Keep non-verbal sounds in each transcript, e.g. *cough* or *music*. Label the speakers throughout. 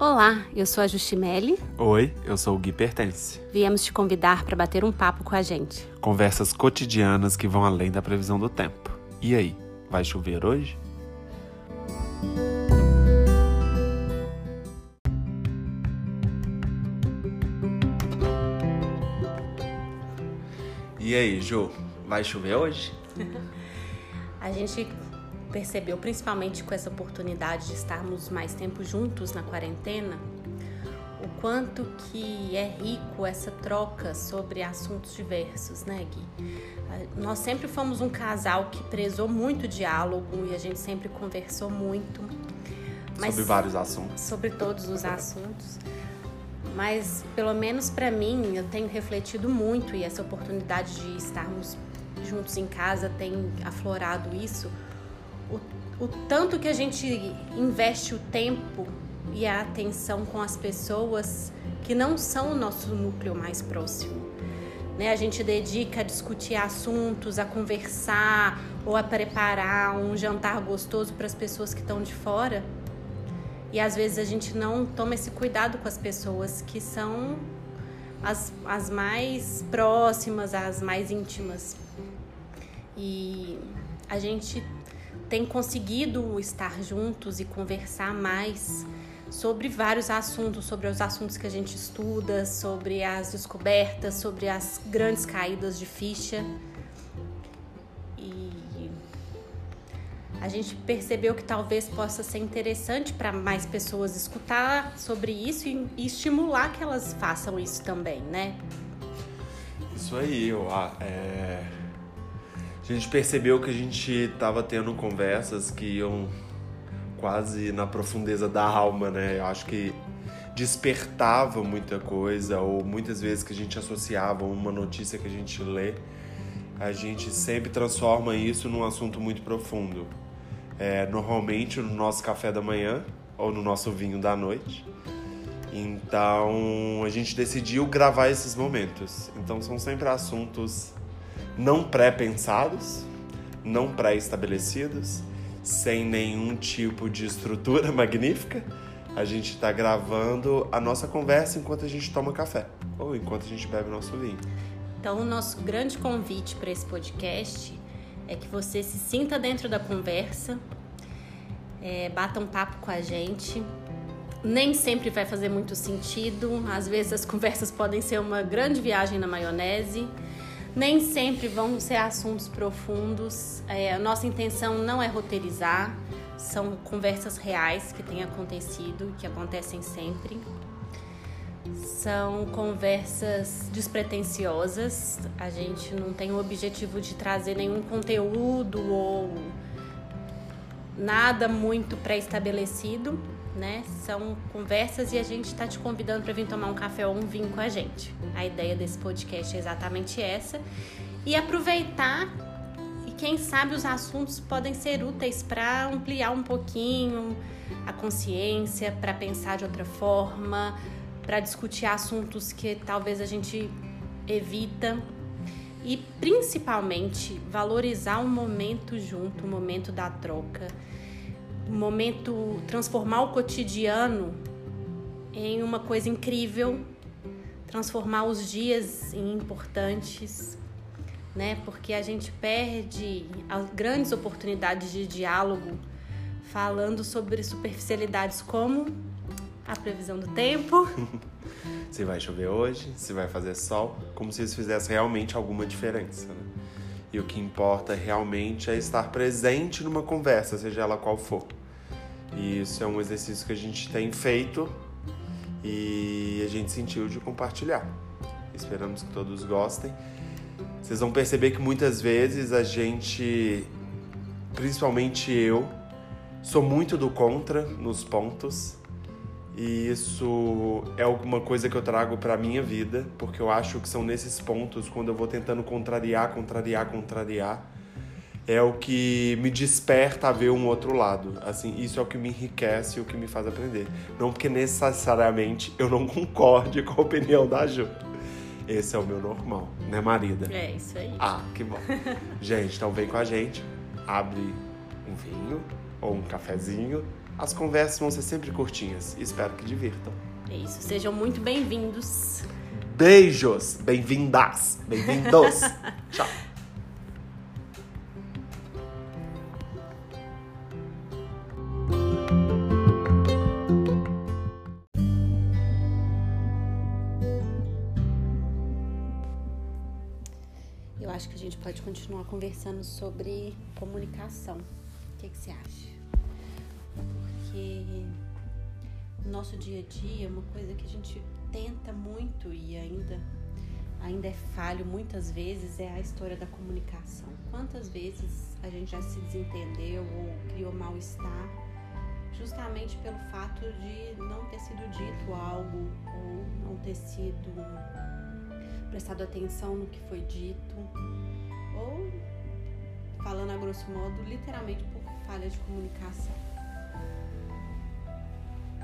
Speaker 1: Olá, eu sou a Justimelli.
Speaker 2: Oi, eu sou o Gui Pertence.
Speaker 1: Viemos te convidar para bater um papo com a gente.
Speaker 2: Conversas cotidianas que vão além da previsão do tempo. E aí, vai chover hoje? E aí, Ju, vai chover hoje? *laughs*
Speaker 1: a gente percebeu, principalmente com essa oportunidade de estarmos mais tempo juntos na quarentena, o quanto que é rico essa troca sobre assuntos diversos, né, Gui? Nós sempre fomos um casal que prezou muito o diálogo e a gente sempre conversou muito.
Speaker 2: sobre vários assuntos.
Speaker 1: Sobre todos os assuntos. Mas, pelo menos para mim, eu tenho refletido muito e essa oportunidade de estarmos juntos em casa tem aflorado isso o, tanto que a gente investe o tempo e a atenção com as pessoas que não são o nosso núcleo mais próximo. Né? A gente dedica a discutir assuntos, a conversar ou a preparar um jantar gostoso para as pessoas que estão de fora. E às vezes a gente não toma esse cuidado com as pessoas que são as, as mais próximas, as mais íntimas. E a gente tem conseguido estar juntos e conversar mais sobre vários assuntos, sobre os assuntos que a gente estuda, sobre as descobertas, sobre as grandes caídas de ficha. E a gente percebeu que talvez possa ser interessante para mais pessoas escutar sobre isso e, estimular que elas façam isso também, né?
Speaker 2: Isso aí, eu, é a gente percebeu que a gente estava tendo conversas que iam quase na profundeza da alma, né? Eu acho que despertava muita coisa, ou muitas vezes que a gente associava uma notícia que a gente lê, a gente sempre transforma isso num assunto muito profundo. É, normalmente no nosso café da manhã ou no nosso vinho da noite. Então a gente decidiu gravar esses momentos. Então são sempre assuntos não pré-pensados, não pré-estabelecidos, sem nenhum tipo de estrutura *laughs* magnífica. A gente está gravando a nossa conversa enquanto a gente toma café ou enquanto a gente bebe nosso vinho.
Speaker 1: Então, o nosso grande convite para esse podcast é que você se sinta dentro da conversa, é, bata um papo com a gente. Nem sempre vai fazer muito sentido, às vezes as *laughs* conversas podem ser uma grande viagem na maionese. Nem sempre vão ser assuntos profundos. É, nossa intenção não é roteirizar, são conversas reais que têm acontecido, que acontecem sempre. São conversas despretensiosas. A gente não tem o objetivo de trazer nenhum conteúdo ou nada muito pré-estabelecido né? São conversas e a gente está te convidando para vir tomar um café ou um vinho com a gente. A ideia desse podcast é exatamente essa. E aproveitar e quem sabe os assuntos podem ser úteis para ampliar um pouquinho a consciência, para pensar de outra forma, para discutir assuntos que talvez a gente evita e principalmente valorizar o momento junto, o momento da troca momento transformar o cotidiano em uma coisa incrível, transformar os dias em importantes, né? Porque a gente perde grandes oportunidades de diálogo falando sobre superficialidades como a previsão do tempo. *laughs*
Speaker 2: se vai chover hoje, se vai fazer sol, como se isso fizesse realmente alguma diferença. Né? E o que importa realmente é estar presente numa conversa, seja ela qual for. E isso é um exercício que a gente tem feito e a gente sentiu de compartilhar. Esperamos que todos gostem. Vocês vão perceber que muitas vezes a gente, principalmente eu, sou muito do contra nos pontos. E isso é alguma coisa que eu trago para minha vida, porque eu acho que são nesses pontos quando eu vou tentando contrariar, contrariar, contrariar, é o que me desperta a ver um outro lado. Assim, isso é o que me enriquece e o que me faz aprender. Não porque necessariamente eu não *laughs* concorde com a opinião da Ju. Esse é o meu normal, né, marida?
Speaker 1: É, isso aí.
Speaker 2: Ah, que bom. *laughs* gente, então vem com a gente, abre um vinho ou um cafezinho as conversas vão ser sempre curtinhas. Espero que divirtam.
Speaker 1: É isso, sejam muito bem-vindos.
Speaker 2: Beijos, bem-vindas, bem-vindos. *laughs* Tchau.
Speaker 1: Continuar conversando sobre comunicação. O que, que você acha? Porque no nosso dia a dia, uma coisa que a gente tenta muito e ainda ainda é falho muitas vezes é a história da comunicação. Quantas vezes a gente já se desentendeu ou criou mal-estar justamente pelo fato de não ter sido dito algo ou não ter sido prestado atenção no que foi dito falando a grosso modo, literalmente por falha de comunicação.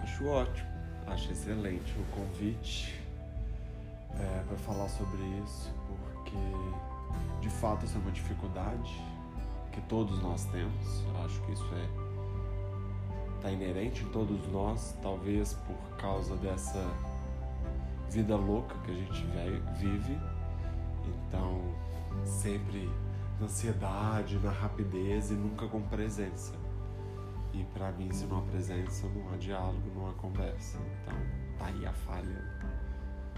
Speaker 2: Acho ótimo, acho excelente o convite é, para falar sobre isso, porque de fato isso é uma dificuldade que todos nós temos. Eu acho que isso é tá inerente em todos nós, talvez por causa dessa vida louca que a gente vive. Então, sempre na ansiedade, na rapidez e nunca com presença. E para mim, se não há presença, não há diálogo, não há conversa. Então, tá aí a falha.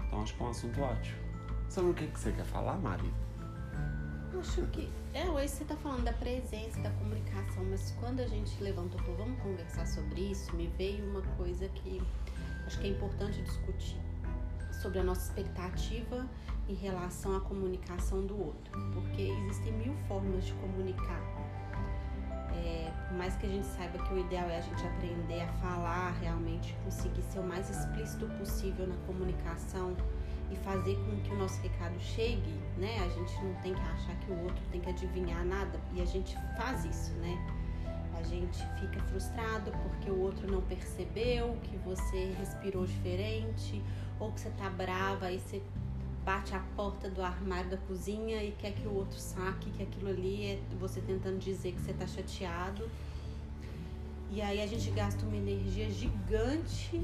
Speaker 2: Então, acho que é um assunto ótimo. Sobre o que, que você quer falar, Mari?
Speaker 1: Acho que. É, hoje você tá falando da presença, da comunicação, mas quando a gente levantou falou, vamos conversar sobre isso, me veio uma coisa que acho que é importante discutir. Sobre a nossa expectativa em relação à comunicação do outro. Porque existem mil formas de comunicar é, por mais que a gente saiba que o ideal é a gente aprender a falar realmente, conseguir ser o mais explícito possível na comunicação e fazer com que o nosso recado chegue, né? A gente não tem que achar que o outro tem que adivinhar nada e a gente faz isso, né? A gente fica frustrado porque o outro não percebeu que você respirou diferente ou que você tá brava aí você bate a porta do armário da cozinha e quer que o outro saque que aquilo ali é você tentando dizer que você tá chateado. E aí a gente gasta uma energia gigante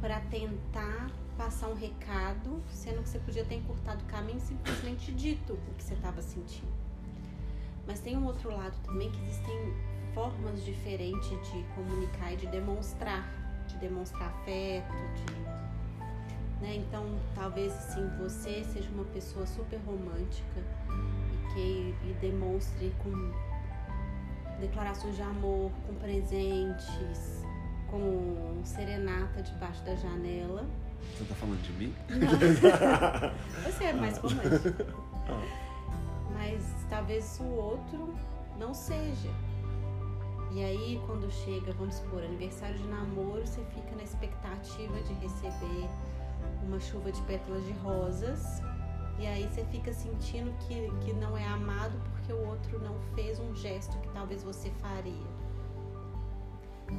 Speaker 1: para tentar passar um recado, sendo que você podia ter encurtado o caminho e simplesmente dito o que você estava sentindo. Mas tem um outro lado também que existem formas diferentes de comunicar e de demonstrar, de demonstrar afeto, de né? Então, talvez assim, você seja uma pessoa super romântica e que e demonstre com declarações de amor, com presentes, com serenata debaixo da janela.
Speaker 2: Você tá falando de mim?
Speaker 1: Não. *laughs* Você é mais romântico. Mas talvez o outro não seja. E aí, quando chega, vamos supor, aniversário de namoro, você fica na expectativa de receber uma chuva de pétalas de rosas e aí você fica sentindo que, que não é amado porque o outro não fez um gesto que talvez você faria.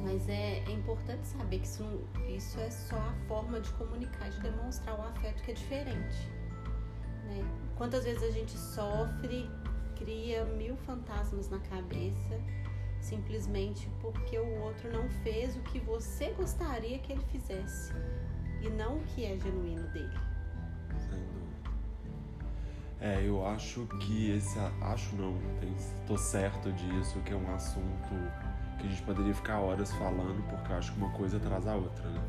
Speaker 1: Mas é, é importante saber que isso, isso é só a forma de comunicar, de demonstrar o afeto que é diferente. Né? Quantas vezes a gente sofre, cria mil fantasmas na cabeça simplesmente porque o outro não fez o que você gostaria que ele fizesse e não o que é genuíno dele.
Speaker 2: Sem dúvida. É, eu acho que esse. Acho não, estou certo disso, que é um assunto que a gente poderia ficar horas falando, porque eu acho que uma coisa traz a outra, né?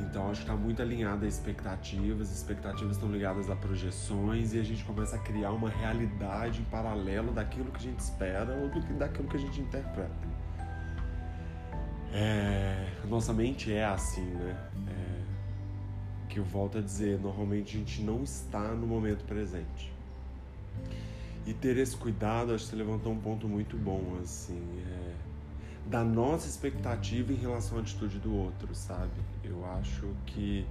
Speaker 2: Então acho que está muito alinhada a expectativas, expectativas estão ligadas a projeções e a gente começa a criar uma realidade em paralelo daquilo que a gente espera ou do, daquilo que a gente interpreta. É, nossa mente é assim, né? É, que eu volto a dizer, normalmente a gente não está no momento presente. E ter esse cuidado, acho que você levantou um ponto muito bom, assim, é, da nossa expectativa em relação à atitude do outro, sabe? Eu acho que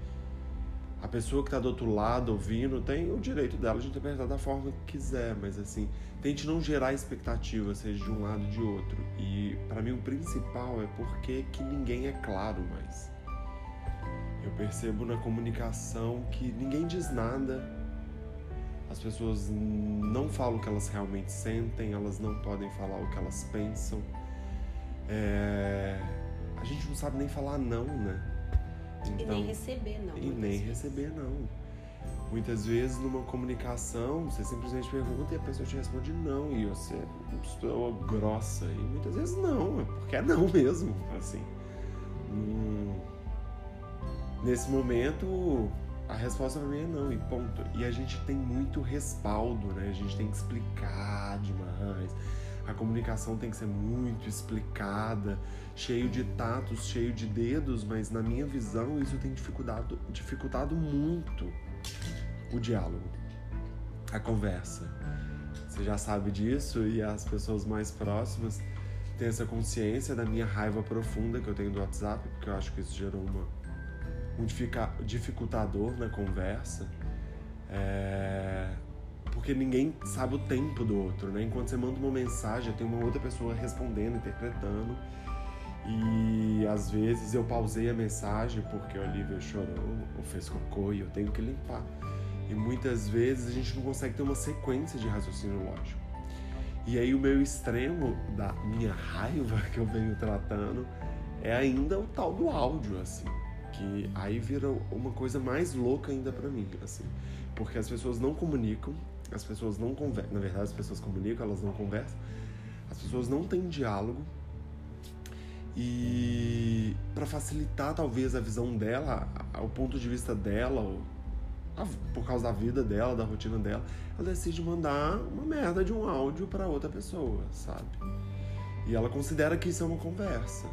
Speaker 2: a pessoa que está do outro lado ouvindo tem o direito dela de interpretar da forma que quiser, mas assim, tente não gerar expectativa, seja de um lado ou de outro. E para mim o principal é porque que ninguém é claro mais. Eu percebo na comunicação que ninguém diz nada, as pessoas não falam o que elas realmente sentem, elas não podem falar o que elas pensam. É... sabe nem falar não, né?
Speaker 1: Então, e nem receber não.
Speaker 2: E nem
Speaker 1: vezes.
Speaker 2: receber não. Muitas vezes numa comunicação você simplesmente pergunta e a pessoa te responde não e você é uma pessoa grossa e muitas vezes não, é porque é não *laughs* mesmo, assim. Hum, nesse momento a resposta pra mim é não e ponto. E a gente tem muito respaldo, né? A gente tem que explicar demais. A comunicação tem que ser muito explicada, cheio de tatos, cheio de dedos, mas na minha visão isso tem dificultado, dificultado muito o diálogo, a conversa. Você já sabe disso e as pessoas mais próximas têm essa consciência da minha raiva profunda que eu tenho do WhatsApp, porque eu acho que isso gerou uma, um dificultador na conversa. É, porque ninguém sabe o tempo do outro, né? Enquanto você manda uma mensagem, tem uma outra pessoa respondendo, interpretando. E às vezes eu pausei a mensagem porque o Olivia chorou ou fez cocô e eu tenho que limpar. E muitas vezes a gente não consegue ter uma sequência de raciocínio lógico. E aí o meu extremo da minha raiva *laughs* que eu venho tratando é ainda o tal do áudio, assim. Que aí vira uma coisa mais louca ainda para mim, assim. Porque as pessoas não comunicam, as pessoas não conversam. Na verdade, as pessoas comunicam, elas não conversam. As pessoas não têm diálogo. E para facilitar talvez a visão dela, o ponto de vista dela, por causa da vida dela, da rotina dela, ela decide mandar uma merda de um áudio para outra pessoa, sabe? E ela considera que isso é uma conversa.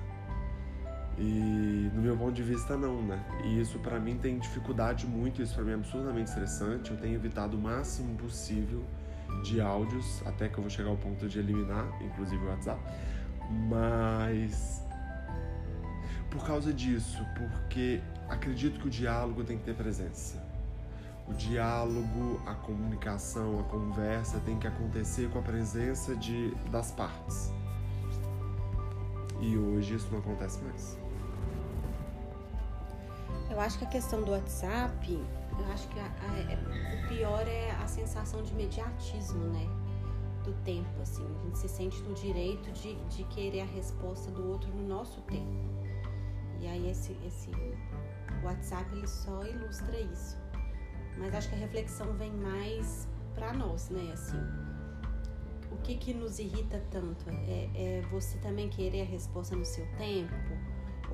Speaker 2: E no meu ponto de vista não, né? E isso para mim tem dificuldade muito, isso para mim é absurdamente estressante. Eu tenho evitado o máximo possível de áudios, até que eu vou chegar ao ponto de eliminar, inclusive o WhatsApp. Mas por causa disso, porque acredito que o diálogo tem que ter presença o diálogo, a comunicação, a conversa tem que acontecer com a presença de, das partes. E hoje isso não acontece mais.
Speaker 1: Eu acho que a questão do WhatsApp, eu acho que a, a, é, o pior é a sensação de imediatismo, né? Do tempo, assim. A gente se sente no direito de, de querer a resposta do outro no nosso tempo. E aí esse, esse WhatsApp ele só ilustra isso. Mas acho que a reflexão vem mais para nós, né? Assim, o que que nos irrita tanto? É, é você também querer a resposta no seu tempo?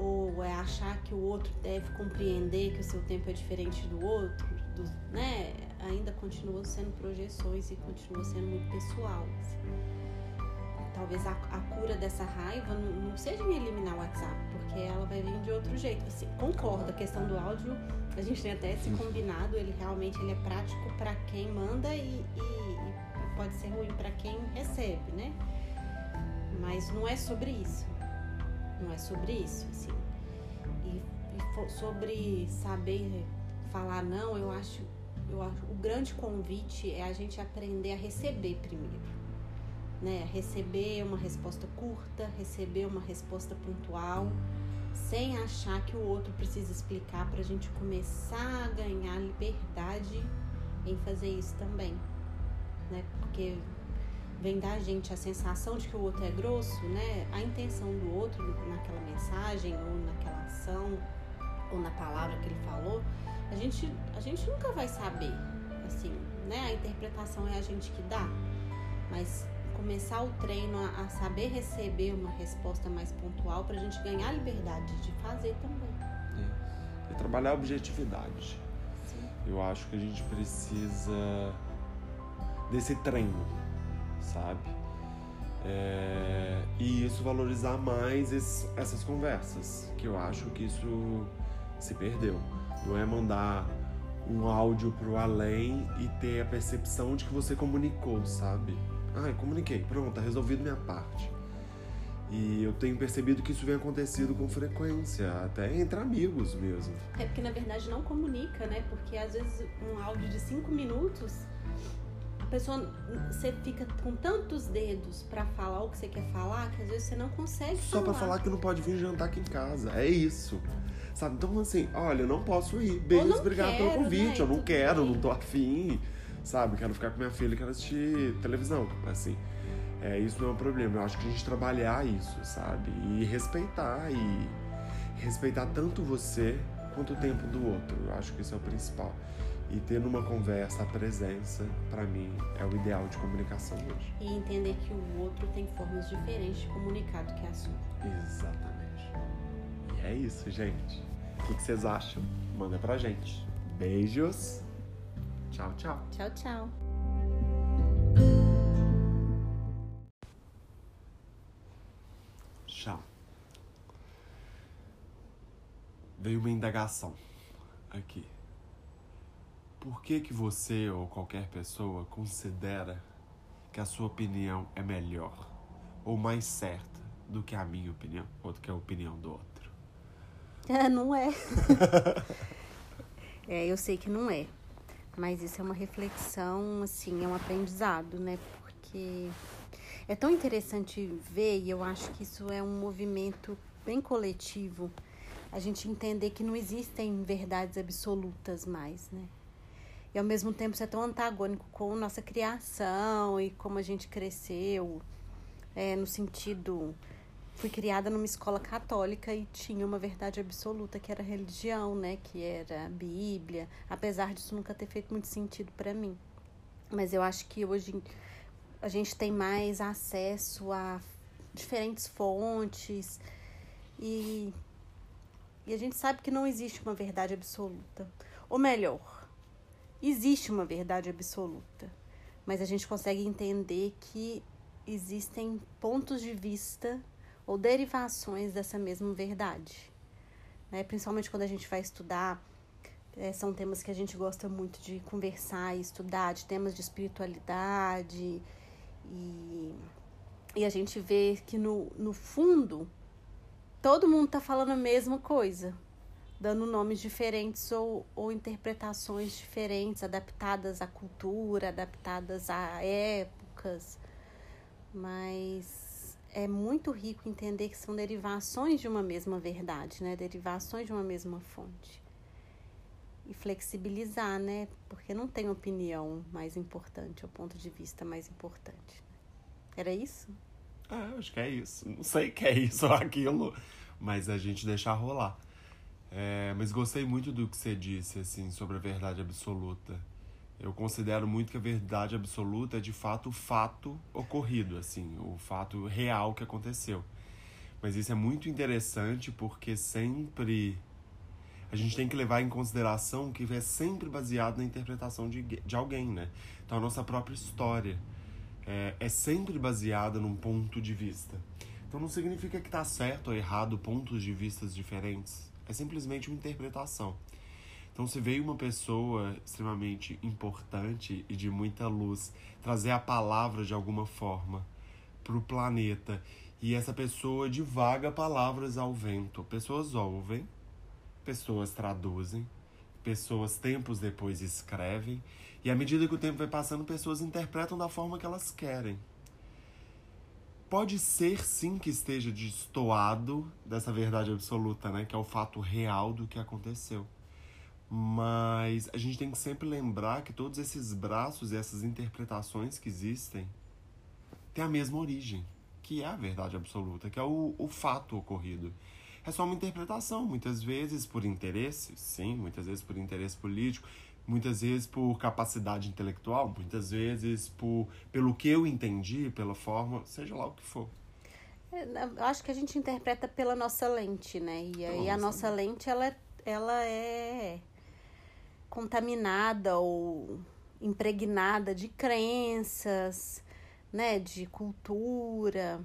Speaker 1: Ou é achar que o outro deve compreender que o seu tempo é diferente do outro? Do, né? Ainda continua sendo projeções e continua sendo muito pessoal. Assim. Talvez a, a, cura dessa raiva não, não seja em eliminar o WhatsApp, porque ela vai vir de outro jeito. Assim, concordo, a questão do áudio a gente tem até esse combinado, ele realmente ele é prático para quem manda e, e, e pode ser ruim para quem recebe, né? Mas não é sobre isso. Não é sobre isso, assim. E, e sobre saber falar não, eu acho, eu acho o grande convite é a gente aprender a receber primeiro. Né? Receber uma resposta curta, receber uma resposta pontual sem achar que o outro precisa explicar para a gente começar a ganhar liberdade em fazer isso também, né? Porque vem da gente a sensação de que o outro é grosso, né? A intenção do outro naquela mensagem ou naquela ação ou na palavra que ele falou, a gente a gente nunca vai saber, assim, né? A interpretação é a gente que dá, mas começar o treino a, a saber receber uma resposta mais pontual para a gente ganhar liberdade de fazer também.
Speaker 2: É. E trabalhar a objetividade. Sim. Eu acho que a gente precisa desse treino, sabe? É, e isso valorizar mais esse, essas conversas, que eu acho que isso se perdeu. Não é mandar um áudio pro além e ter a percepção de que você comunicou, sabe? Ah, eu comuniquei, pronto, tá resolvido minha parte. E eu tenho percebido que isso vem acontecido com frequência, até entre amigos mesmo.
Speaker 1: É porque na verdade não comunica, né? Porque às vezes um áudio de cinco minutos, pessoa você fica com tantos dedos para falar o que você quer falar que às vezes você não consegue
Speaker 2: Só para falar que não pode vir jantar aqui em casa. É isso. Sabe? Então assim, olha, eu não posso ir. Beijo, obrigado pelo convite.
Speaker 1: Né?
Speaker 2: Eu não quero, bem. não tô afim sabe? Quero ficar com minha filha, quero assistir televisão, assim. É, isso não é um problema. Eu acho que a gente trabalhar isso, sabe? E respeitar e, respeitar tanto você quanto o tempo do outro. Eu acho que isso é o principal. E ter numa conversa a presença, para mim, é o ideal de comunicação hoje.
Speaker 1: E entender que o outro tem formas diferentes de comunicar do que a sua.
Speaker 2: Exatamente. E é isso, gente. O que vocês acham? Manda pra gente. Beijos. Tchau, tchau.
Speaker 1: Tchau, tchau.
Speaker 2: Tchau. Veio uma indagação aqui. Por que que você ou qualquer pessoa considera que a sua opinião é melhor ou mais certa do que a minha opinião ou do que a opinião do outro? *laughs*
Speaker 1: É, não é. *laughs* é, eu sei que não é. Mas isso é uma reflexão, assim, é um aprendizado, né? Porque é tão interessante ver, e eu acho que isso é um movimento bem coletivo, a gente entender que não existem verdades absolutas mais, né? E ao mesmo tempo isso é tão antagônico com nossa criação e como a gente cresceu, é, no sentido. Fui criada numa escola católica e tinha uma verdade absoluta que era a religião, né? Que era a Bíblia, apesar disso nunca ter feito muito sentido para mim. Mas eu acho que hoje a gente tem mais acesso a diferentes fontes e, e a gente sabe que não existe uma verdade absoluta. Ou melhor, existe uma verdade absoluta, mas a gente consegue entender que existem pontos de vista ou derivações dessa mesma verdade. Né? Principalmente quando a gente vai estudar, é, são temas que a gente gosta muito de conversar e estudar, de temas de espiritualidade, e, e a gente vê que no, no fundo todo mundo está falando a mesma coisa dando nomes diferentes ou, ou interpretações diferentes, adaptadas à cultura, adaptadas a épocas. Mas é muito rico entender que são derivações de uma mesma verdade, né? Derivações de uma mesma fonte. E flexibilizar, né? Porque não tem opinião mais importante, o ponto de vista mais importante. Era isso?
Speaker 2: Ah, acho que é isso. Não sei que é isso ou aquilo, mas a gente deixar rolar. É, mas gostei muito do que você disse, assim, sobre a verdade absoluta. Eu considero muito que a verdade absoluta é de fato o fato ocorrido, assim, o fato real que aconteceu. Mas isso é muito interessante porque sempre a gente tem que levar em consideração que é sempre baseado na interpretação de, de alguém, né? Então a nossa própria história é, é sempre baseada num ponto de vista. Então não significa que está certo ou errado pontos de vistas diferentes é simplesmente uma interpretação. Então, se veio uma pessoa extremamente importante e de muita luz trazer a palavra de alguma forma para o planeta e essa pessoa divaga palavras ao vento, pessoas ouvem, pessoas traduzem, pessoas tempos depois escrevem e à medida que o tempo vai passando, pessoas interpretam da forma que elas querem. Pode ser sim que esteja destoado dessa verdade absoluta, né? Que é o fato real do que aconteceu. Mas a gente tem que sempre lembrar que todos esses braços e essas interpretações que existem têm a mesma origem, que é a verdade absoluta, que é o, o fato ocorrido. É só uma interpretação, muitas vezes por interesse, sim, muitas vezes por interesse político, muitas vezes por capacidade intelectual, muitas vezes por pelo que eu entendi, pela forma, seja lá o que for.
Speaker 1: É, eu acho que a gente interpreta pela nossa lente, né? E aí a nossa lente ela é, ela é contaminada ou impregnada de crenças, né, de cultura.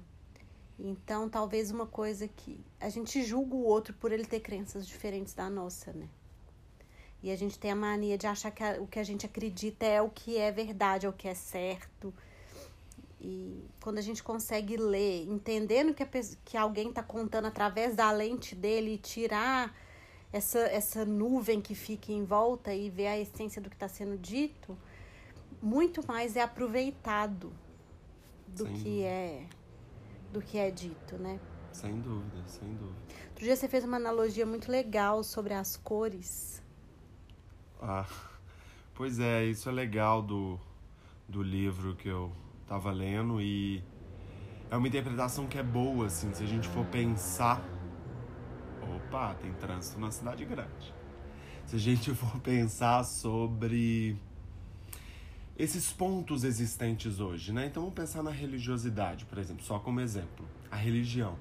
Speaker 1: Então, talvez uma coisa que a gente julga o outro por ele ter crenças diferentes da nossa, né? E a gente tem a mania de achar que a, o que a gente acredita é o que é verdade, é o que é certo. E quando a gente consegue ler, entendendo que, a, que alguém está contando através da lente dele e tirar essa, essa nuvem que fica em volta e ver a essência do que está sendo dito, muito mais é aproveitado do que é do que é dito, né?
Speaker 2: Sem dúvida, sem dúvida.
Speaker 1: Outro dia você fez uma analogia muito legal sobre as cores.
Speaker 2: Ah, pois é, isso é legal do, do livro que eu tava lendo e é uma interpretação que é boa, assim, se a gente for pensar opa, tem trânsito na cidade grande. Se a gente *laughs* for pensar sobre esses pontos existentes hoje, né? Então vamos pensar na religiosidade, por exemplo, só como exemplo, a religião.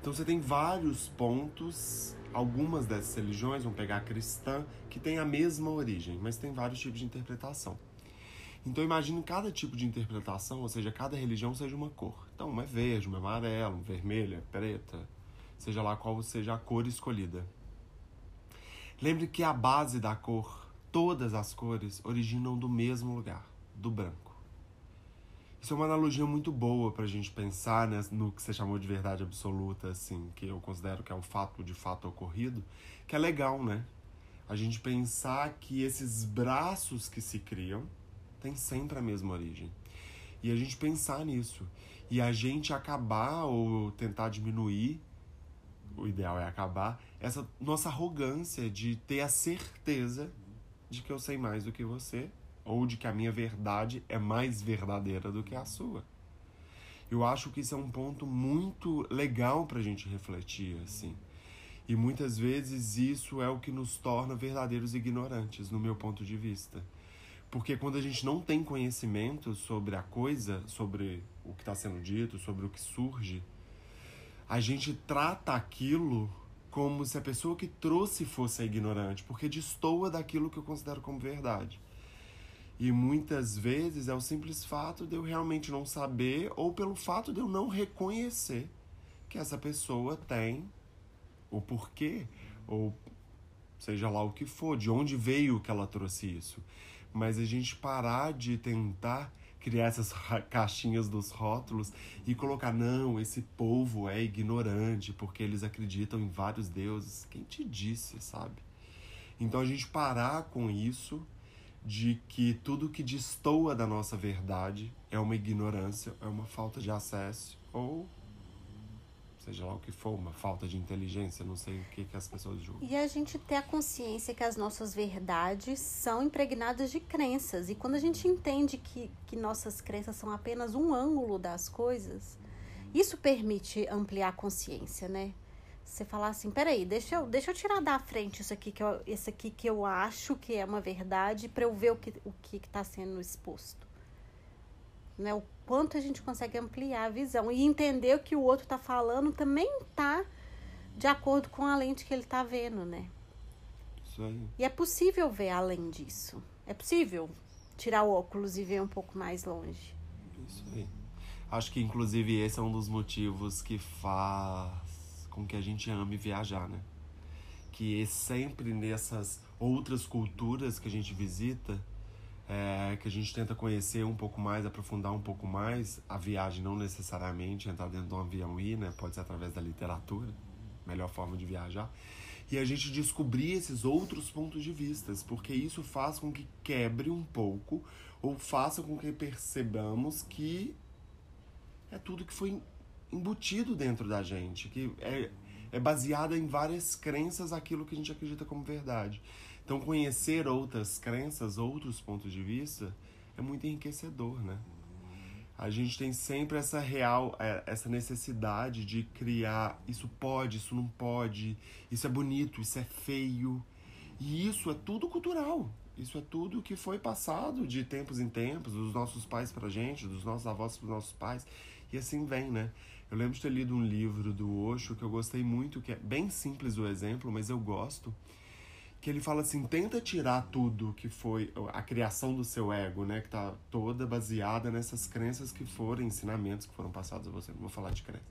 Speaker 2: Então você tem vários pontos, algumas dessas religiões, vamos pegar a cristã, que tem a mesma origem, mas tem vários tipos de interpretação. Então imagine cada tipo de interpretação, ou seja, cada religião seja uma cor. Então, uma é verde, uma é amarelo, um vermelho, é preta, seja lá qual seja a cor escolhida. Lembre que a base da cor, todas as cores, originam do mesmo lugar, do branco. Isso é uma analogia muito boa para a gente pensar né, no que você chamou de verdade absoluta, assim, que eu considero que é um fato de fato ocorrido, que é legal, né? A gente pensar que esses braços que se criam têm sempre a mesma origem. E a gente pensar nisso. E a gente acabar ou tentar diminuir, o ideal é acabar, essa nossa arrogância de ter a certeza de que eu sei mais do que você ou de que a minha verdade é mais verdadeira do que a sua. Eu acho que isso é um ponto muito legal para a gente refletir, assim. E muitas vezes isso é o que nos torna verdadeiros ignorantes, no meu ponto de vista. Porque quando a gente não tem conhecimento sobre a coisa, sobre o que está sendo dito, sobre o que surge, a gente trata aquilo como se a pessoa que trouxe fosse ignorante, porque destoa daquilo que eu considero como verdade. E muitas vezes é o simples fato de eu realmente não saber ou pelo fato de eu não reconhecer que essa pessoa tem o porquê ou seja lá o que for, de onde veio que ela trouxe isso. Mas a gente parar de tentar criar essas caixinhas dos rótulos e colocar, não, esse povo é ignorante porque eles acreditam em vários deuses. Quem te disse, sabe? Então a gente parar com isso de que tudo que destoa da nossa verdade é uma ignorância, é uma falta de acesso ou seja lá o que for, uma falta de inteligência, não sei o que, que as pessoas julgam.
Speaker 1: E a gente ter a consciência que as nossas verdades são impregnadas de crenças. E quando a gente entende que, que nossas crenças são apenas um ângulo das coisas, isso permite ampliar a consciência, né? Você falar assim, peraí, deixa eu, deixa eu tirar da frente isso aqui que eu, esse aqui que eu acho que é uma verdade para eu ver o que o que está sendo exposto. Né? O quanto a gente consegue ampliar a visão e entender o que o outro está falando também está de acordo com a lente que ele está vendo, né?
Speaker 2: Isso aí.
Speaker 1: E é possível ver além disso. É possível tirar o óculos e ver um pouco mais longe.
Speaker 2: Isso aí. Acho que inclusive esse é um dos motivos que faz com que a gente ame viajar, né? Que é sempre nessas outras culturas que a gente visita, é, que a gente tenta conhecer um pouco mais, aprofundar um pouco mais a viagem, não necessariamente entrar dentro de um avião e ir, né? Pode ser através da literatura, melhor forma de viajar. E a gente descobrir esses outros pontos de vista, porque isso faz com que quebre um pouco ou faça com que percebamos que é tudo que foi embutido dentro da gente, que é, é baseada em várias crenças aquilo que a gente acredita como verdade. Então, conhecer outras crenças, outros pontos de vista, é muito enriquecedor, né? A gente tem sempre essa real, é, essa necessidade de criar isso pode, isso não pode, isso é bonito, isso é feio. E isso é tudo cultural. Isso é tudo que foi passado de tempos em tempos, dos nossos pais pra gente, dos nossos avós pros nossos pais. E assim vem, né? Eu lembro de ter lido um livro do Osho que eu gostei muito, que é bem simples o exemplo, mas eu gosto. Que ele fala assim: tenta tirar tudo que foi a criação do seu ego, né? Que tá toda baseada nessas crenças que foram, ensinamentos que foram passados a você. Não vou falar de crença.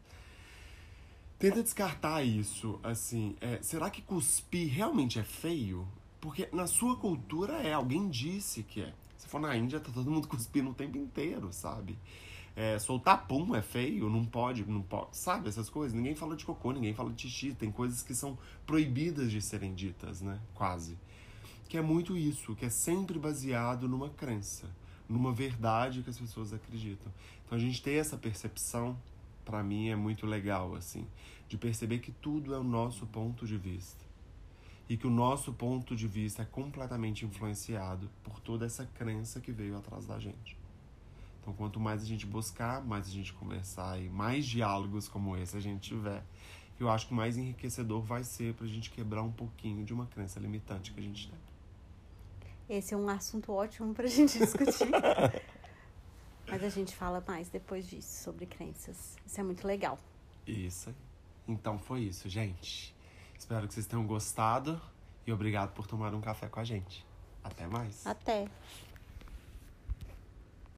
Speaker 2: Tenta descartar isso, assim. É, será que cuspir realmente é feio? Porque na sua cultura é, alguém disse que é. Se for na Índia, tá todo mundo cuspindo o tempo inteiro, sabe? É, soltar pum é feio, não pode, não pode. Sabe essas coisas? Ninguém fala de cocô, ninguém fala de xixi. Tem coisas que são proibidas de serem ditas, né? Quase. Que é muito isso, que é sempre baseado numa crença, numa verdade que as pessoas acreditam. Então a gente ter essa percepção, para mim, é muito legal, assim, de perceber que tudo é o nosso ponto de vista. E que o nosso ponto de vista é completamente influenciado por toda essa crença que veio atrás da gente. Então, quanto mais a gente buscar, mais a gente conversar e mais diálogos como esse a gente tiver, Eu acho que o mais enriquecedor vai ser pra gente quebrar um pouquinho de uma crença limitante que a gente tem.
Speaker 1: Esse é um assunto ótimo pra gente discutir. *laughs* Mas a gente fala mais depois disso, sobre crenças. Isso é muito legal.
Speaker 2: Isso aí. Então foi isso, gente. Espero que vocês tenham gostado e obrigado por tomar um café com a gente. Até mais.
Speaker 1: Até.